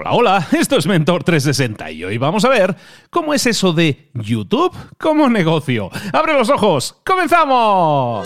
Hola, hola, esto es Mentor 360 y hoy vamos a ver cómo es eso de YouTube como negocio. ¡Abre los ojos! ¡Comenzamos!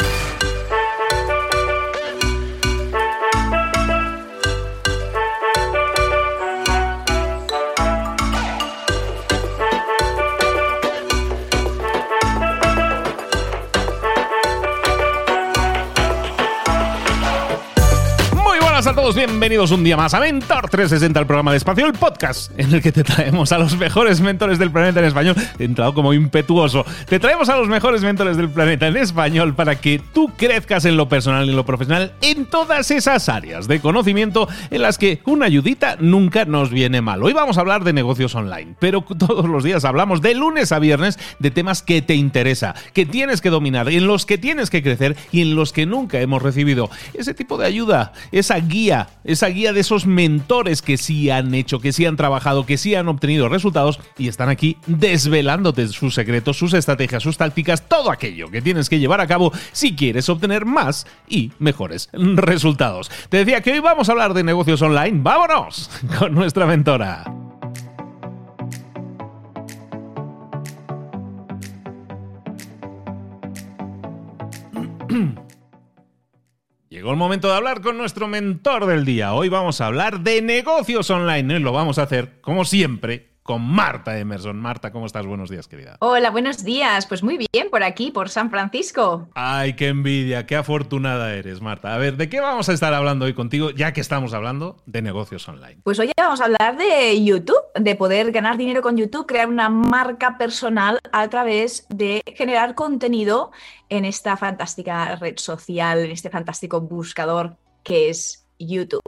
A todos, bienvenidos un día más a Mentor 360, el programa de espacio, el podcast en el que te traemos a los mejores mentores del planeta en español. He entrado como impetuoso. Te traemos a los mejores mentores del planeta en español para que tú crezcas en lo personal y en lo profesional en todas esas áreas de conocimiento en las que una ayudita nunca nos viene mal. Hoy vamos a hablar de negocios online, pero todos los días hablamos de lunes a viernes de temas que te interesa, que tienes que dominar, en los que tienes que crecer y en los que nunca hemos recibido ese tipo de ayuda, esa guía, esa guía de esos mentores que sí han hecho, que sí han trabajado, que sí han obtenido resultados y están aquí desvelándote sus secretos, sus estrategias, sus tácticas, todo aquello que tienes que llevar a cabo si quieres obtener más y mejores resultados. Te decía que hoy vamos a hablar de negocios online. ¡Vámonos! Con nuestra mentora. Llegó el momento de hablar con nuestro mentor del día. Hoy vamos a hablar de negocios online y lo vamos a hacer, como siempre, con Marta Emerson. Marta, ¿cómo estás? Buenos días, querida. Hola, buenos días. Pues muy bien, por aquí, por San Francisco. Ay, qué envidia, qué afortunada eres, Marta. A ver, ¿de qué vamos a estar hablando hoy contigo, ya que estamos hablando de negocios online? Pues hoy vamos a hablar de YouTube, de poder ganar dinero con YouTube, crear una marca personal a través de generar contenido en esta fantástica red social, en este fantástico buscador que es YouTube.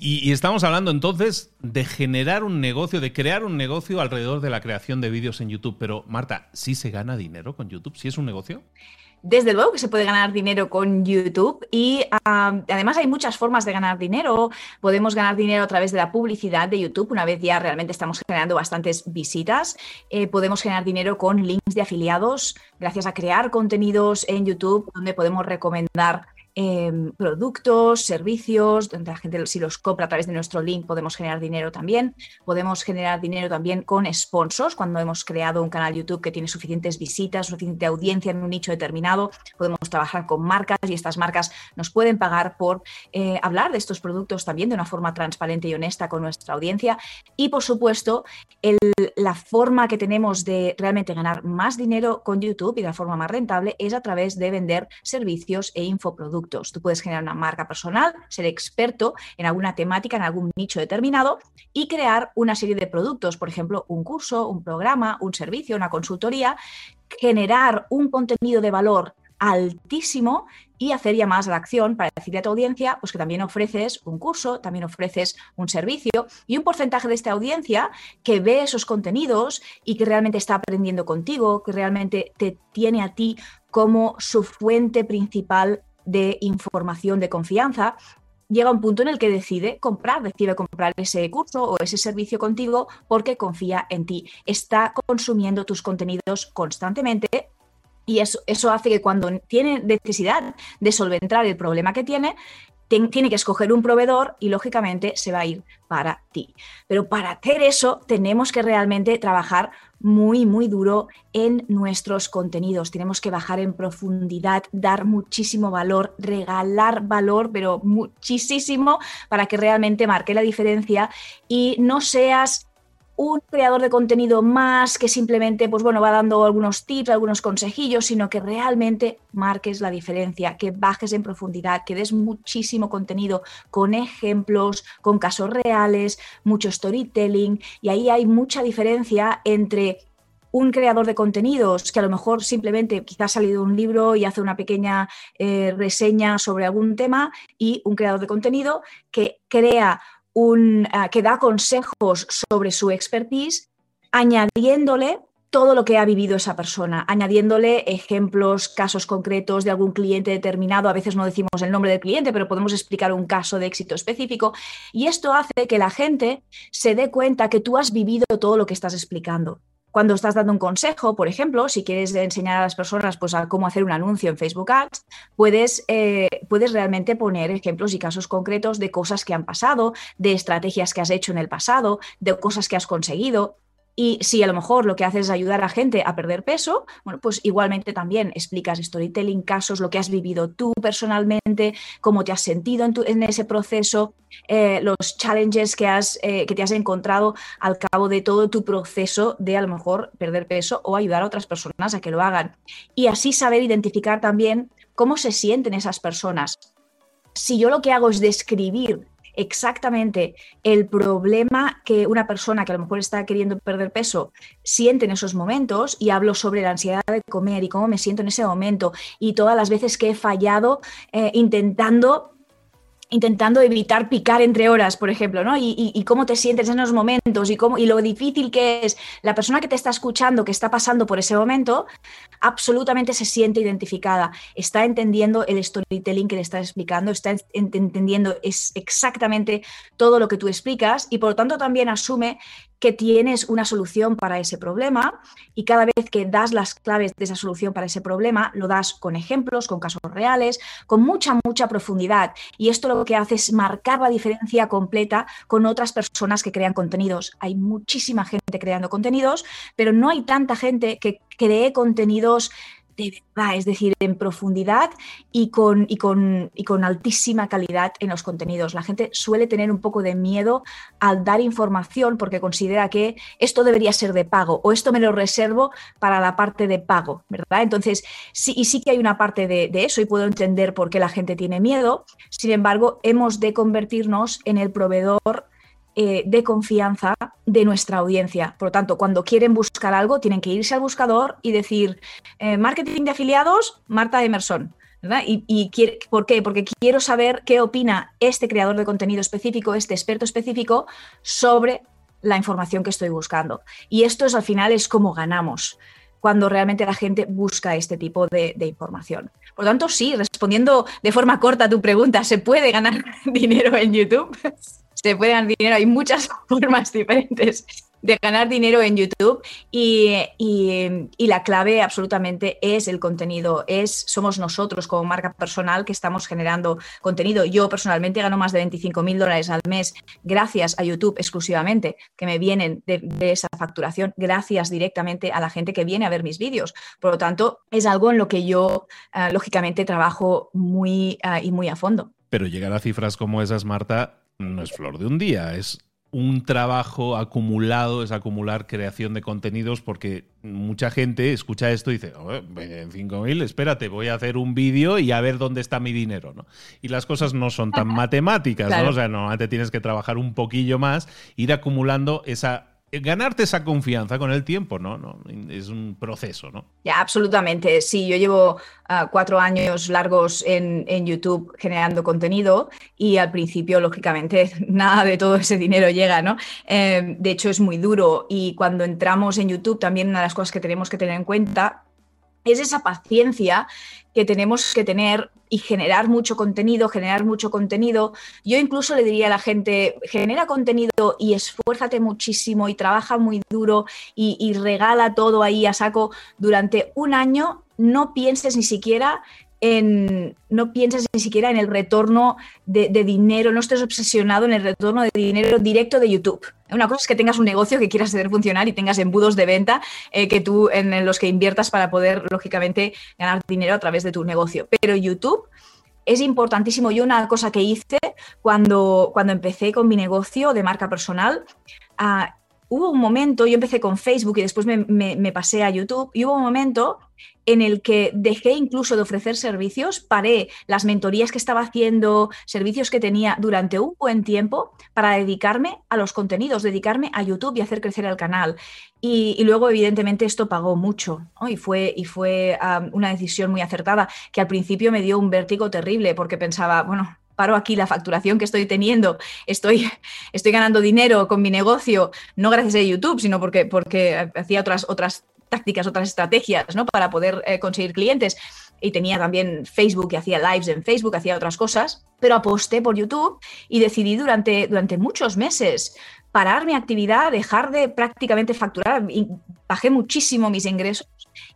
Y, estamos hablando entonces de generar un negocio, de crear un negocio alrededor de la creación de vídeos en YouTube. Pero Marta, ¿sí se gana dinero con YouTube? ¿Sí es un negocio? Desde luego que se puede ganar dinero con YouTube y además hay muchas formas de ganar dinero. Podemos ganar dinero a través de la publicidad de YouTube. Una vez ya realmente estamos generando bastantes visitas, eh, podemos generar dinero con links de afiliados gracias a crear contenidos en YouTube donde podemos recomendar Em, productos, servicios, donde la gente si los compra a través de nuestro link podemos generar dinero también. Podemos generar dinero también con sponsors, cuando hemos creado un canal YouTube que tiene suficientes visitas, suficiente audiencia en un nicho determinado, podemos trabajar con marcas y estas marcas nos pueden pagar por eh, hablar de estos productos también de una forma transparente y honesta con nuestra audiencia. Y por supuesto, la forma que tenemos de realmente ganar más dinero con YouTube y de la forma más rentable es a través de vender servicios e infoproductos. Tú puedes generar una marca personal, ser experto en alguna temática, en algún nicho determinado y crear una serie de productos, por ejemplo, un curso, un programa, un servicio, una consultoría, generar un contenido de valor altísimo y hacer llamadas a la acción para decirle a tu audiencia pues que también ofreces un curso, también ofreces un servicio y un porcentaje de esta audiencia que ve esos contenidos y que realmente está aprendiendo contigo, que realmente te tiene a ti como su fuente principal de información de confianza, llega un punto en el que decide comprar, decide comprar ese curso o ese servicio contigo porque confía en ti. Está consumiendo tus contenidos constantemente y eso, eso hace que cuando tiene necesidad de solventar el problema que tiene, tiene que escoger un proveedor y lógicamente se va a ir para ti. Pero para hacer eso tenemos que realmente trabajar muy, muy duro en nuestros contenidos. Tenemos que bajar en profundidad, dar muchísimo valor, regalar valor, pero muchísimo para que realmente marque la diferencia y no seas un creador de contenido más que simplemente, pues bueno, va dando algunos tips, algunos consejillos, sino que realmente marques la diferencia, que bajes en profundidad, que des muchísimo contenido con ejemplos, con casos reales, mucho storytelling, y ahí hay mucha diferencia entre un creador de contenidos que a lo mejor simplemente quizás ha salido un libro y hace una pequeña eh, reseña sobre algún tema y un creador de contenido que crea Ah, que da consejos sobre su expertise, añadiéndole todo lo que ha vivido esa persona, añadiéndole ejemplos, casos concretos de algún cliente determinado. A veces no decimos el nombre del cliente, pero podemos explicar un caso de éxito específico. Y esto hace que la gente se dé cuenta que tú has vivido todo lo que estás explicando. Cuando estás dando un consejo, por ejemplo, si quieres enseñar a las personas pues, a cómo hacer un anuncio en Facebook Ads, puedes, eh, puedes realmente poner ejemplos y casos concretos de cosas que han pasado, de estrategias que has hecho en el pasado, de cosas que has conseguido. Y si a lo mejor lo que haces es ayudar a gente a perder peso, bueno, pues igualmente también explicas storytelling, casos, lo que has vivido tú personalmente, cómo te has sentido en, ese proceso, eh, los challenges que, has, eh, que te has encontrado al cabo de todo tu proceso de a lo mejor perder peso o ayudar a otras personas a que lo hagan. Y así saber identificar también cómo se sienten esas personas. Si yo lo que hago es describir exactamente el problema que una persona que a lo mejor está queriendo perder peso siente en esos momentos y hablo sobre la ansiedad de comer y cómo me siento en ese momento y todas las veces que he fallado eh, intentando intentando evitar picar entre horas, por ejemplo, ¿no? Y, cómo te sientes en esos momentos y, cómo, y lo difícil que es la persona que te está escuchando, que está pasando por ese momento, absolutamente se siente identificada, está entendiendo el storytelling que le estás explicando, está entendiendo es exactamente todo lo que tú explicas y por lo tanto también asume que tienes una solución para ese problema y cada vez que das las claves de esa solución para ese problema, lo das con ejemplos, con casos reales, con mucha, mucha profundidad. Y esto lo que hace es marcar la diferencia completa con otras personas que crean contenidos. Hay muchísima gente creando contenidos, pero no hay tanta gente que cree contenidos de verdad, es decir, en profundidad y con, y, con, y con altísima calidad en los contenidos. La gente suele tener un poco de miedo al dar información porque considera que esto debería ser de pago o esto me lo reservo para la parte de pago, ¿verdad? Entonces, sí, y sí que hay una parte de, de eso y puedo entender por qué la gente tiene miedo. Sin embargo, hemos de convertirnos en el proveedor eh, de confianza de nuestra audiencia. Por lo tanto, cuando quieren buscar algo, tienen que irse al buscador y decir, eh, marketing de afiliados, Marta Emerson. ¿Y, por qué? Porque quiero saber qué opina este creador de contenido específico, este experto específico, sobre la información que estoy buscando. Y esto es al final es ganamos cuando realmente la gente busca este tipo de, de, información. Por lo tanto, sí, respondiendo de forma corta a tu pregunta, ¿se puede ganar dinero en YouTube? se puede ganar dinero. Hay muchas formas diferentes de ganar dinero en YouTube y, la clave absolutamente es el contenido, es somos nosotros como marca personal que estamos generando contenido. Yo personalmente gano más de 25 mil dólares al mes gracias a YouTube exclusivamente, que me vienen de, esa facturación, gracias directamente a la gente que viene a ver mis vídeos. Por lo tanto, es algo en lo que yo eh, lógicamente trabajo muy eh, y muy a fondo. Pero llegar a cifras como esas, Marta, no es flor de un día, es un trabajo acumulado, es acumular creación de contenidos, porque mucha gente escucha esto y dice, en 5.000, espérate, voy a hacer un vídeo y a ver dónde está mi dinero, ¿no? Y las cosas no son tan matemáticas, ¿no? O sea, normalmente tienes que trabajar un poquillo más, ir acumulando esa ganarte esa confianza con el tiempo, ¿no? ¿no? Es un proceso, ¿no? Ya, absolutamente. Sí, yo llevo ah, cuatro años largos en, YouTube generando contenido y al principio, lógicamente, nada de todo ese dinero llega, ¿no? Eh, de hecho, es muy duro y cuando entramos en YouTube, también una de las cosas que tenemos que tener en cuenta es esa paciencia que tenemos que tener y generar mucho contenido, generar mucho contenido. Yo incluso le diría a la gente, genera contenido y esfuérzate muchísimo y trabaja muy duro y, y regala todo ahí a saco durante un año. No pienses ni siquiera no piensas ni siquiera en el retorno de, dinero, no estés obsesionado en el retorno de dinero directo de YouTube. Una cosa es que tengas un negocio que quieras hacer funcionar y tengas embudos de venta eh, que tú, en los que inviertas para poder, lógicamente, ganar dinero a través de tu negocio. Pero YouTube es importantísimo. Yo una cosa que hice cuando, cuando empecé con mi negocio de marca personal, ah, hubo un momento, yo empecé con Facebook y después me, pasé a YouTube, y hubo un momento en el que dejé incluso de ofrecer servicios, paré las mentorías que estaba haciendo, servicios que tenía durante un buen tiempo para dedicarme a los contenidos, dedicarme a YouTube y hacer crecer el canal. Y, luego, evidentemente, esto pagó mucho y fue, y fue una decisión muy acertada que al principio me dio un vértigo terrible porque pensaba, bueno, paro aquí la facturación que estoy teniendo, estoy, estoy ganando dinero con mi negocio, no gracias a YouTube, sino porque, porque hacía otras, otras tácticas, otras estrategias ¿no? para poder eh, conseguir clientes. Y tenía también Facebook, y hacía lives en Facebook, hacía otras cosas, pero aposté por YouTube y decidí durante, durante muchos meses parar mi actividad, dejar de prácticamente facturar, bajé muchísimo mis ingresos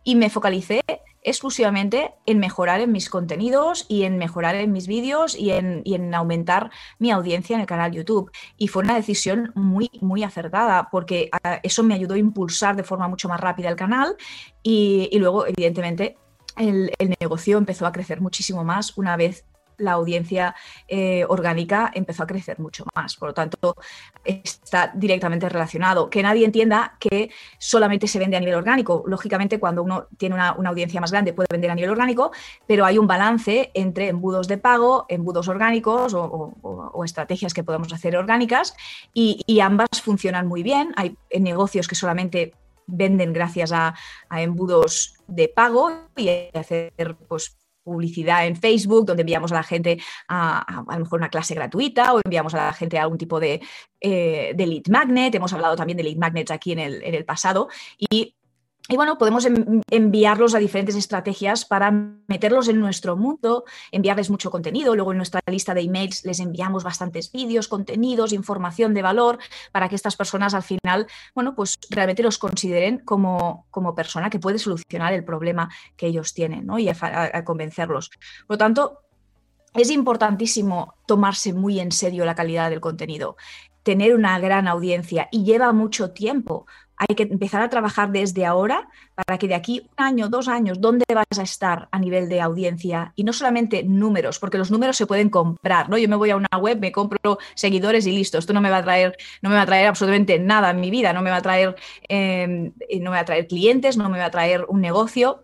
y me focalicé exclusivamente en mejorar en mis contenidos y en mejorar en mis vídeos y en, aumentar mi audiencia en el canal YouTube. Y fue una decisión muy, muy acertada porque ah, eso me ayudó a impulsar de forma mucho más rápida el canal y, luego, evidentemente, el, el, negocio empezó a crecer muchísimo más una vez la audiencia eh, orgánica empezó a crecer mucho más. Por lo tanto, está directamente relacionado. Que nadie entienda que solamente se vende a nivel orgánico. Lógicamente, cuando uno tiene una, audiencia más grande puede vender a nivel orgánico, pero hay un balance entre embudos de pago, embudos orgánicos o, estrategias que podemos hacer orgánicas y, ambas funcionan muy bien. Hay negocios que solamente venden gracias a, a, embudos de pago y hacer pues, publicidad en Facebook, donde enviamos a la gente a, a, lo mejor una clase gratuita o enviamos a la gente a algún tipo de, eh, de lead magnet. Hemos hablado también de lead magnets aquí en el, en el pasado. Y y bueno, podemos enviarlos a diferentes estrategias para meterlos en nuestro mundo, enviarles mucho contenido. Luego en nuestra lista de emails les enviamos bastantes vídeos, contenidos, información de valor para que estas personas al final, bueno, pues realmente los consideren como, como persona que puede solucionar el problema que ellos tienen ¿no? y a convencerlos. Por lo tanto, es importantísimo tomarse muy en serio la calidad del contenido, tener una gran audiencia y lleva mucho tiempo hay que empezar a trabajar desde ahora para que de aquí un año, dos años, ¿dónde vas a estar a nivel de audiencia? Y no solamente números, porque los números se pueden comprar, ¿no? Yo me voy a una web, me compro seguidores y listo. Esto no me va a traer, no me va a traer absolutamente nada en mi vida, no me va a traer, eh, no me va a traer clientes, no me va a traer un negocio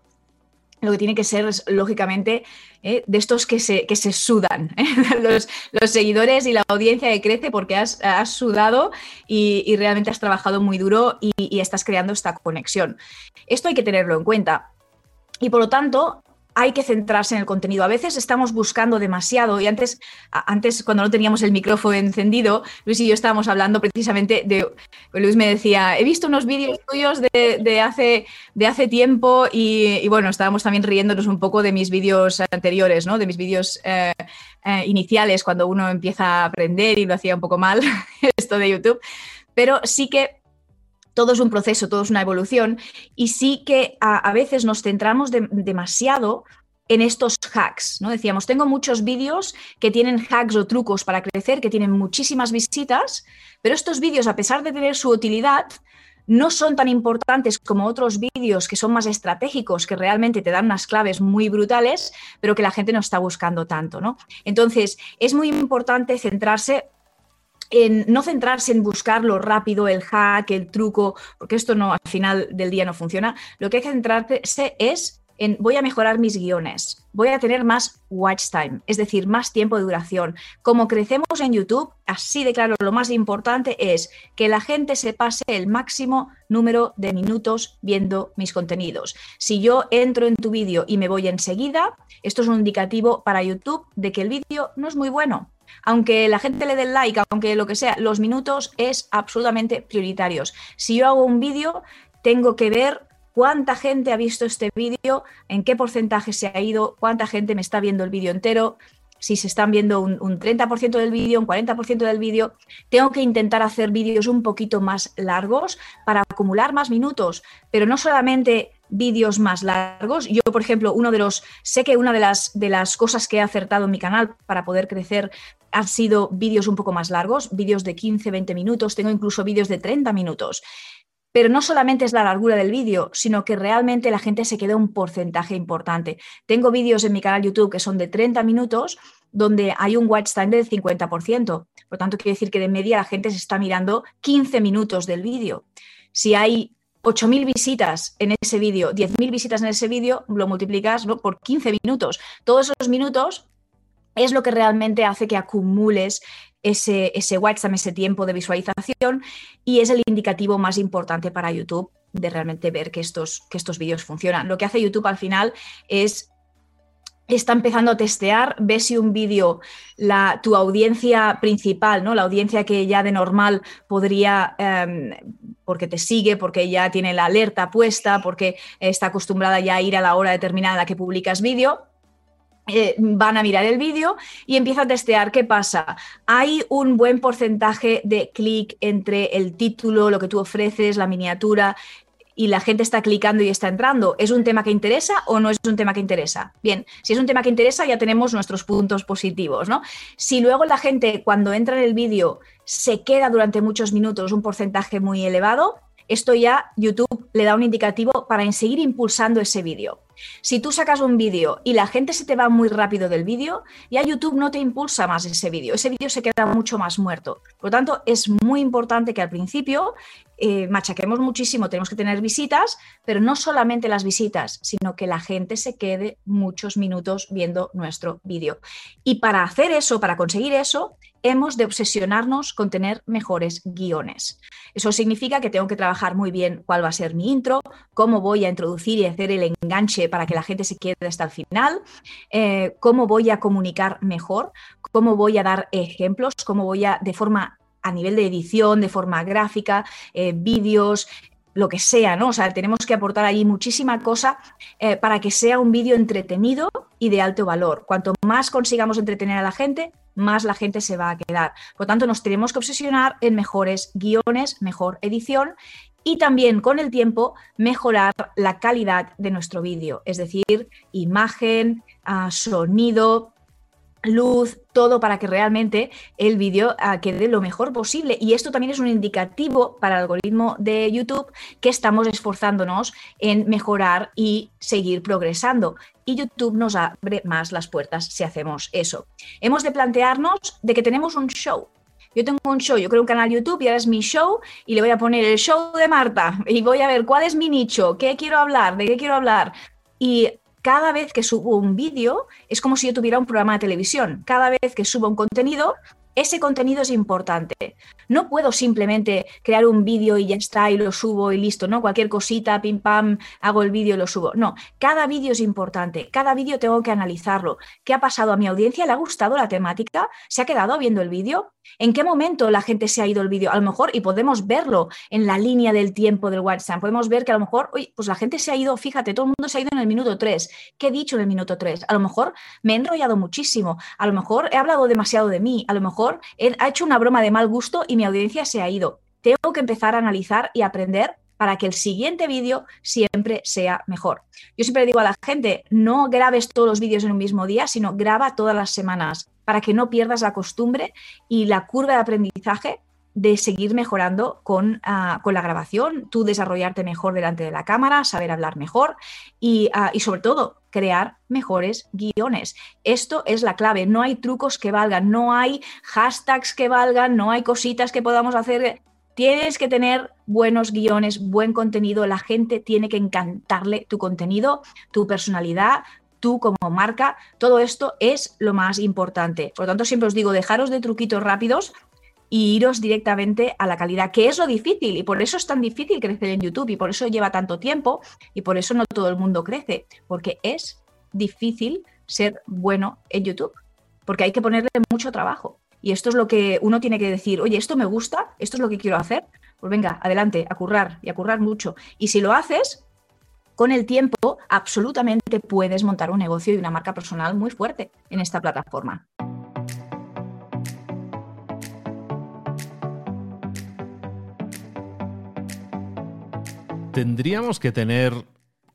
lo que tiene que ser lógicamente, ¿eh? de estos que se, que se sudan, ¿eh? los, seguidores y la audiencia que crece porque has, sudado y, realmente has trabajado muy duro y, y estás creando esta conexión. Esto hay que tenerlo en cuenta. Y por lo tanto, hay que centrarse en el contenido. A veces estamos buscando demasiado y antes, antes cuando no teníamos el micrófono encendido, Luis y yo estábamos hablando precisamente de, Luis me decía, he visto unos vídeos tuyos de, hace, de hace tiempo y, bueno, estábamos también riéndonos un poco de mis vídeos anteriores, ¿no? de mis vídeos eh, eh, iniciales cuando uno empieza a aprender y lo hacía un poco mal, esto de YouTube. Pero sí que todo es un proceso, todo es una evolución y sí que a, veces nos centramos demasiado en estos hacks, ¿no? Decíamos, tengo muchos vídeos que tienen hacks o trucos para crecer, que tienen muchísimas visitas, pero estos vídeos, a pesar de tener su utilidad, no son tan importantes como otros vídeos que son más estratégicos, que realmente te dan unas claves muy brutales, pero que la gente no está buscando tanto, ¿no? Entonces, es muy importante centrarse en no centrarse en buscar lo rápido, el hack, el truco, porque esto no al final del día no funciona. Lo que hay que centrarse es en voy a mejorar mis guiones, voy a tener más watch time, es decir, más tiempo de duración. Como crecemos en YouTube, así de claro, lo más importante es que la gente se pase el máximo número de minutos viendo mis contenidos. Si yo entro en tu vídeo y me voy enseguida, esto es un indicativo para YouTube de que el vídeo no es muy bueno aunque la gente le dé like, aunque lo que sea, los minutos es absolutamente prioritarios. Si yo hago un vídeo, tengo que ver cuánta gente ha visto este vídeo, en qué porcentaje se ha ido, cuánta gente me está viendo el vídeo entero, si se están viendo un, 30% del vídeo, un 40% del vídeo, tengo que intentar hacer vídeos un poquito más largos para acumular más minutos, pero no solamente vídeos más largos. Yo, por ejemplo, uno de los, sé que una de las, de las cosas que he acertado en mi canal para poder crecer han sido vídeos un poco más largos, vídeos de 15, 20 minutos, tengo incluso vídeos de 30 minutos. Pero no solamente es la largura del vídeo, sino que realmente la gente se queda un porcentaje importante. Tengo vídeos en mi canal YouTube que son de 30 minutos, donde hay un watch time del 50%. Por tanto, quiere decir que de media la gente se está mirando 15 minutos del vídeo. Si hay 8.000 visitas en ese vídeo, 10.000 visitas en ese vídeo, lo multiplicas por 15 minutos. Todos esos minutos es lo que realmente hace que acumules ese, ese watch ese tiempo de visualización y es el indicativo más importante para YouTube de realmente ver que estos, que estos vídeos funcionan. Lo que hace YouTube al final es está empezando a testear, ve si un vídeo, tu audiencia principal, ¿no? la audiencia que ya de normal podría, em, porque te sigue, porque ya tiene la alerta puesta, porque está acostumbrada ya a ir a la hora determinada que publicas vídeo, eh, van a mirar el vídeo y empieza a testear qué pasa. Hay un buen porcentaje de clic entre el título, lo que tú ofreces, la miniatura y la gente está clicando y está entrando, ¿es un tema que interesa o no es un tema que interesa? Bien, si es un tema que interesa ya tenemos nuestros puntos positivos, ¿no? Si luego la gente cuando entra en el vídeo se queda durante muchos minutos, un porcentaje muy elevado, esto ya YouTube le da un indicativo para seguir impulsando ese vídeo. Si tú sacas un vídeo y la gente se te va muy rápido del vídeo, ya YouTube no te impulsa más ese vídeo. Ese vídeo se queda mucho más muerto. Por lo tanto, es muy importante que al principio eh, machaquemos muchísimo, tenemos que tener visitas, pero no solamente las visitas, sino que la gente se quede muchos minutos viendo nuestro vídeo. Y para hacer eso, para conseguir eso, hemos de obsesionarnos con tener mejores guiones. Eso significa que tengo que trabajar muy bien cuál va a ser mi intro, cómo voy a introducir y hacer el enganche para que la gente se quede hasta el final, eh, cómo voy a comunicar mejor, cómo voy a dar ejemplos, cómo voy a, de forma a nivel de edición, de forma gráfica, eh, vídeos, lo que sea, ¿no? O sea, tenemos que aportar ahí muchísima cosa eh, para que sea un vídeo entretenido y de alto valor. Cuanto más consigamos entretener a la gente, más la gente se va a quedar. Por lo tanto, nos tenemos que obsesionar en mejores guiones, mejor edición y también con el tiempo mejorar la calidad de nuestro vídeo, es decir, imagen, ah, sonido, luz, todo para que realmente el vídeo ah, quede lo mejor posible. Y esto también es un indicativo para el algoritmo de YouTube que estamos esforzándonos en mejorar y seguir progresando. Y YouTube nos abre más las puertas si hacemos eso. Hemos de plantearnos de que tenemos un show. Yo tengo un show, yo creo un canal YouTube y ahora es mi show y le voy a poner el show de Marta y voy a ver cuál es mi nicho, qué quiero hablar, de qué quiero hablar. Y cada vez que subo un vídeo es como si yo tuviera un programa de televisión. Cada vez que subo un contenido, ese contenido es importante. No puedo simplemente crear un vídeo y ya está y lo subo y listo, ¿no? Cualquier cosita, pim pam, hago el vídeo y lo subo. No, cada vídeo es importante, cada vídeo tengo que analizarlo. ¿Qué ha pasado a mi audiencia? ¿Le ha gustado la temática? ¿Se ha quedado viendo el vídeo? ¿En qué momento la gente se ha ido el vídeo? A lo mejor, y podemos verlo en la línea del tiempo del WhatsApp, podemos ver que a lo mejor, oye, pues la gente se ha ido, fíjate, todo el mundo se ha ido en el minuto 3. ¿Qué he dicho en el minuto 3? A lo mejor me he enrollado muchísimo, a lo mejor he hablado demasiado de mí, a lo mejor he hecho una broma de mal gusto y mi audiencia se ha ido. Tengo que empezar a analizar y aprender para que el siguiente vídeo siempre sea mejor. Yo siempre digo a la gente, no grabes todos los vídeos en un mismo día, sino graba todas las semanas para que no pierdas la costumbre y la curva de aprendizaje de seguir mejorando con, ah, con, la grabación, tú desarrollarte mejor delante de la cámara, saber hablar mejor y, ah, y, sobre todo crear mejores guiones. Esto es la clave, no hay trucos que valgan, no hay hashtags que valgan, no hay cositas que podamos hacer. Tienes que tener buenos guiones, buen contenido, la gente tiene que encantarle tu contenido, tu personalidad, tú como marca, todo esto es lo más importante. Por lo tanto, siempre os digo, dejaros de truquitos rápidos y iros directamente a la calidad, que es lo difícil y por eso es tan difícil crecer en YouTube y por eso lleva tanto tiempo y por eso no todo el mundo crece, porque es difícil ser bueno en YouTube, porque hay que ponerle mucho trabajo. Y esto es lo que uno tiene que decir, oye, esto me gusta, esto es lo que quiero hacer, pues venga, adelante, a currar y a currar mucho. Y si lo haces, con el tiempo absolutamente puedes montar un negocio y una marca personal muy fuerte en esta plataforma. Tendríamos que tener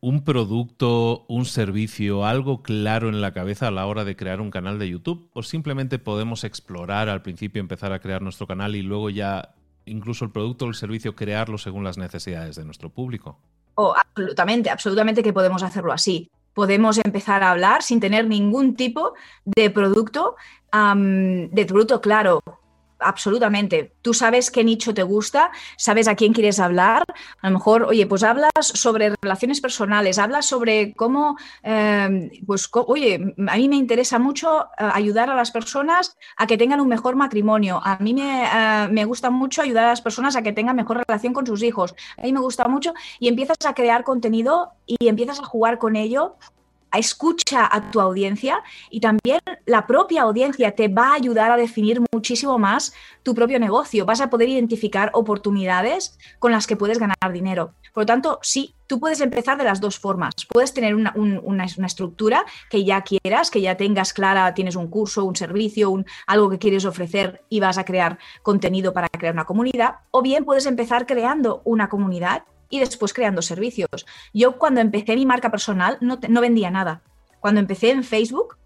un producto, un servicio, algo claro en la cabeza a la hora de crear un canal de YouTube? ¿O simplemente podemos explorar al principio, empezar a crear nuestro canal y luego ya incluso el producto o el servicio crearlo según las necesidades de nuestro público? Oh, absolutamente, absolutamente que podemos hacerlo así. Podemos empezar a hablar sin tener ningún tipo de producto, de producto claro, absolutamente. Tú sabes qué nicho te gusta, sabes a quién quieres hablar. A lo mejor, oye, pues hablas sobre relaciones personales, hablas sobre cómo, em, pues, oye, a mí me interesa mucho eh, ayudar a las personas a que tengan un mejor matrimonio. A mí me, eh, me gusta mucho ayudar a las personas a que tengan mejor relación con sus hijos. A mí me gusta mucho y empiezas a crear contenido y empiezas a jugar con ello escucha a tu audiencia y también la propia audiencia te va a ayudar a definir muchísimo más tu propio negocio. Vas a poder identificar oportunidades con las que puedes ganar dinero. Por lo tanto, sí, tú puedes empezar de las dos formas. Puedes tener una, estructura que ya quieras, que ya tengas clara, tienes un curso, un servicio, un, algo que quieres ofrecer y vas a crear contenido para crear una comunidad. O bien puedes empezar creando una comunidad y después creando servicios. Yo cuando empecé mi marca personal no, no vendía nada. Cuando empecé en Facebook,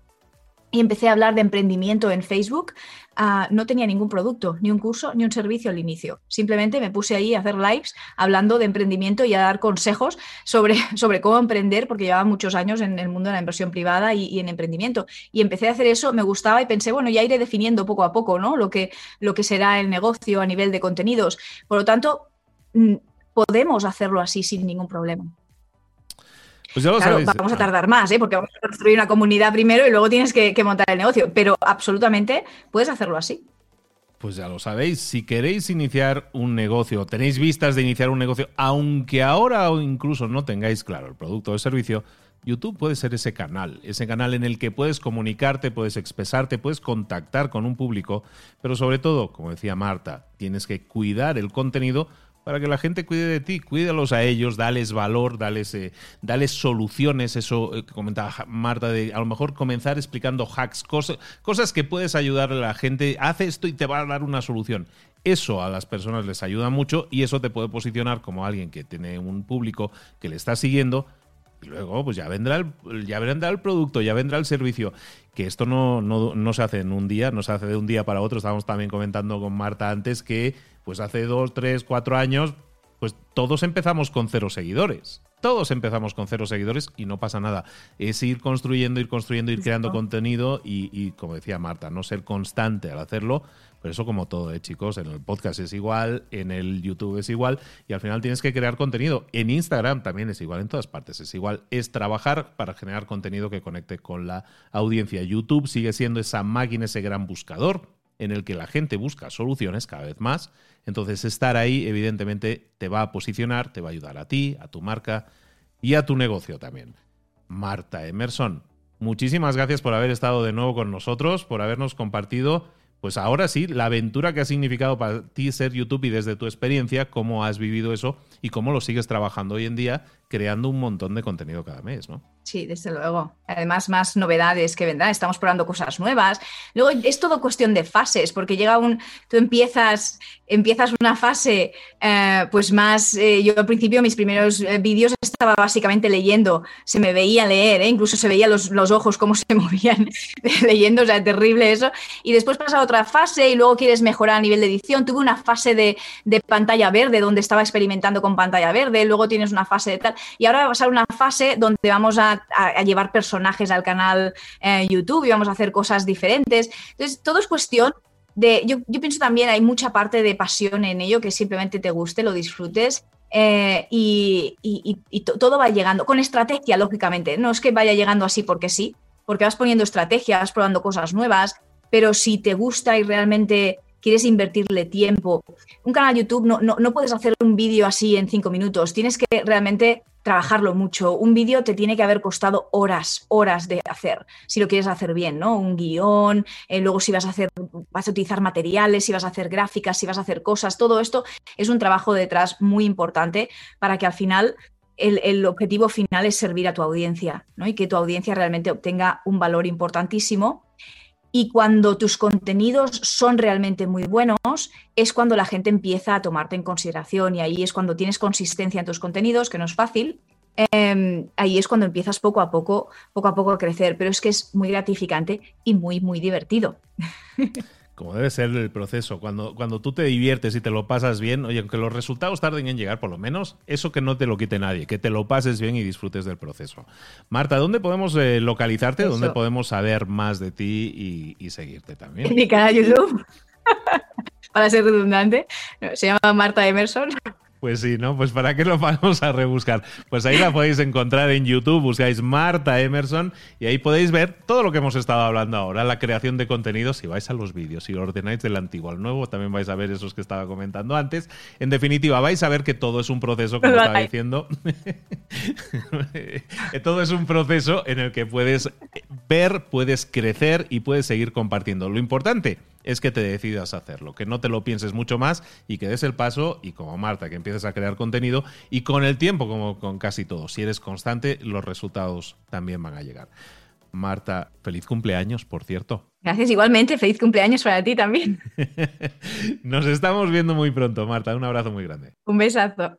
y empecé a hablar de emprendimiento en Facebook, ah, no tenía ningún producto, ni un curso, ni un servicio al inicio. Simplemente me puse ahí a hacer lives hablando de emprendimiento y a dar consejos sobre, sobre cómo emprender, porque llevaba muchos años en el mundo de la inversión privada y, en emprendimiento. Y empecé a hacer eso, me gustaba y pensé, bueno, ya iré definiendo poco a poco ¿no? lo, que, lo que será el negocio a nivel de contenidos. Por lo tanto, mm, podemos hacerlo así sin ningún problema. Pues vamos a tardar más, ¿eh? porque vamos a construir una comunidad primero y luego tienes que, montar el negocio, pero absolutamente puedes hacerlo así. Pues ya lo sabéis, si queréis iniciar un negocio, tenéis vistas de iniciar un negocio, aunque ahora o incluso no tengáis claro el producto o el servicio, YouTube puede ser ese canal, ese canal en el que puedes comunicarte, puedes expresarte, puedes contactar con un público, pero sobre todo, como decía Marta, tienes que cuidar el contenido para que la gente cuide de ti, cuídalos a ellos, dales valor, dales, eh, dales soluciones, eso eh, que comentaba Marta, de a lo mejor comenzar explicando hacks, cosas, cosas que puedes ayudar a la gente, hace esto y te va a dar una solución. Eso a las personas les ayuda mucho y eso te puede posicionar como alguien que tiene un público que le está siguiendo y luego, pues ya vendrá el, ya vendrá el producto, ya vendrá el servicio. Que esto no, no, no, se hace en un día, no se hace de un día para otro. Estábamos también comentando con Marta antes que pues hace dos, tres, cuatro años, pues todos empezamos con cero seguidores. Todos empezamos con cero seguidores y no pasa nada. Es ir construyendo, ir construyendo, ir creando contenido y, como decía Marta, no ser constante al hacerlo. Pero eso como todo, ¿eh, chicos? En el podcast es igual, en el YouTube es igual y al final tienes que crear contenido. En Instagram también es igual, en todas partes es igual. Es trabajar para generar contenido que conecte con la audiencia. YouTube sigue siendo esa máquina, ese gran buscador en el que la gente busca soluciones cada vez más. Entonces estar ahí evidentemente te va a posicionar, te va a ayudar a ti, a tu marca y a tu negocio también. Marta Emerson, muchísimas gracias por haber estado de nuevo con nosotros, por habernos compartido, pues ahora sí, la aventura que ha significado para ti ser YouTube y desde tu experiencia, cómo has vivido eso y cómo lo sigues trabajando hoy en día, creando un montón de contenido cada mes, ¿no? Sí, desde luego. Además, más novedades que vendrán. Estamos probando cosas nuevas. Luego es todo cuestión de fases, porque llega un. Tú empiezas, empiezas una fase, eh, pues más. Eh, yo al principio, mis primeros eh, vídeos estaba básicamente leyendo. Se me veía leer, incluso se veían los, los, ojos cómo se movían leyendo. O sea, terrible eso. Y después pasa otra fase y luego quieres mejorar a nivel de edición. Tuve una fase de, de pantalla verde donde estaba experimentando con pantalla verde. Luego tienes una fase de tal. Y ahora va a pasar una fase donde vamos a llevar personajes al canal YouTube y vamos a hacer cosas diferentes. Entonces, todo es cuestión de, yo, pienso también hay mucha parte de pasión en ello, que simplemente te guste, lo disfrutes. Eh, y, todo va llegando, con estrategia, lógicamente. No es que vaya llegando así porque sí, porque vas poniendo estrategias, probando cosas nuevas, pero si te gusta y realmente quieres invertirle tiempo, un canal YouTube no, no, no puedes hacer un vídeo así en cinco minutos, tienes que realmente trabajarlo mucho. Un vídeo te tiene que haber costado horas, horas de hacer, si lo quieres hacer bien, ¿no? Un guion, eh, luego si vas a hacer, vas a utilizar materiales, si vas a hacer gráficas, si vas a hacer cosas, todo esto es un trabajo detrás muy importante para que al final el, el, objetivo final es servir a tu audiencia, ¿no? Y que tu audiencia realmente obtenga un valor importantísimo y cuando tus contenidos son realmente muy buenos, es cuando la gente empieza a tomarte en consideración y ahí es cuando tienes consistencia en tus contenidos, que no es fácil. Em, ahí es cuando empiezas poco a poco, poco a poco a crecer, pero es que es muy gratificante y muy, muy divertido. Como debe ser el proceso. Cuando, cuando tú te diviertes y te lo pasas bien, oye, aunque los resultados tarden en llegar, por lo menos, eso que no te lo quite nadie, que te lo pases bien y disfrutes del proceso. Marta, ¿dónde podemos eh, localizarte? ¿Dónde podemos saber más de ti y, seguirte también? En mi canal YouTube, para ser redundante, se llama Marta Emerson. Pues sí, ¿no? Pues para qué lo vamos a rebuscar. Pues ahí la podéis encontrar en YouTube, buscáis Marta Emerson y ahí podéis ver todo lo que hemos estado hablando ahora, la creación de contenidos. Si vais a los vídeos, si ordenáis del antiguo al nuevo, también vais a ver esos que estaba comentando antes. En definitiva, vais a ver que todo es un proceso, como estaba diciendo. todo es un proceso en el que puedes ver, puedes crecer y puedes seguir compartiendo. Lo importante es que te decidas a hacerlo, que no te lo pienses mucho más y que des el paso y como Marta, que empieces a crear contenido y con el tiempo, como con casi todo, si eres constante, los resultados también van a llegar. Marta, feliz cumpleaños, por cierto. Gracias, igualmente. Feliz cumpleaños para ti también. Nos estamos viendo muy pronto, Marta. Un abrazo muy grande. Un besazo.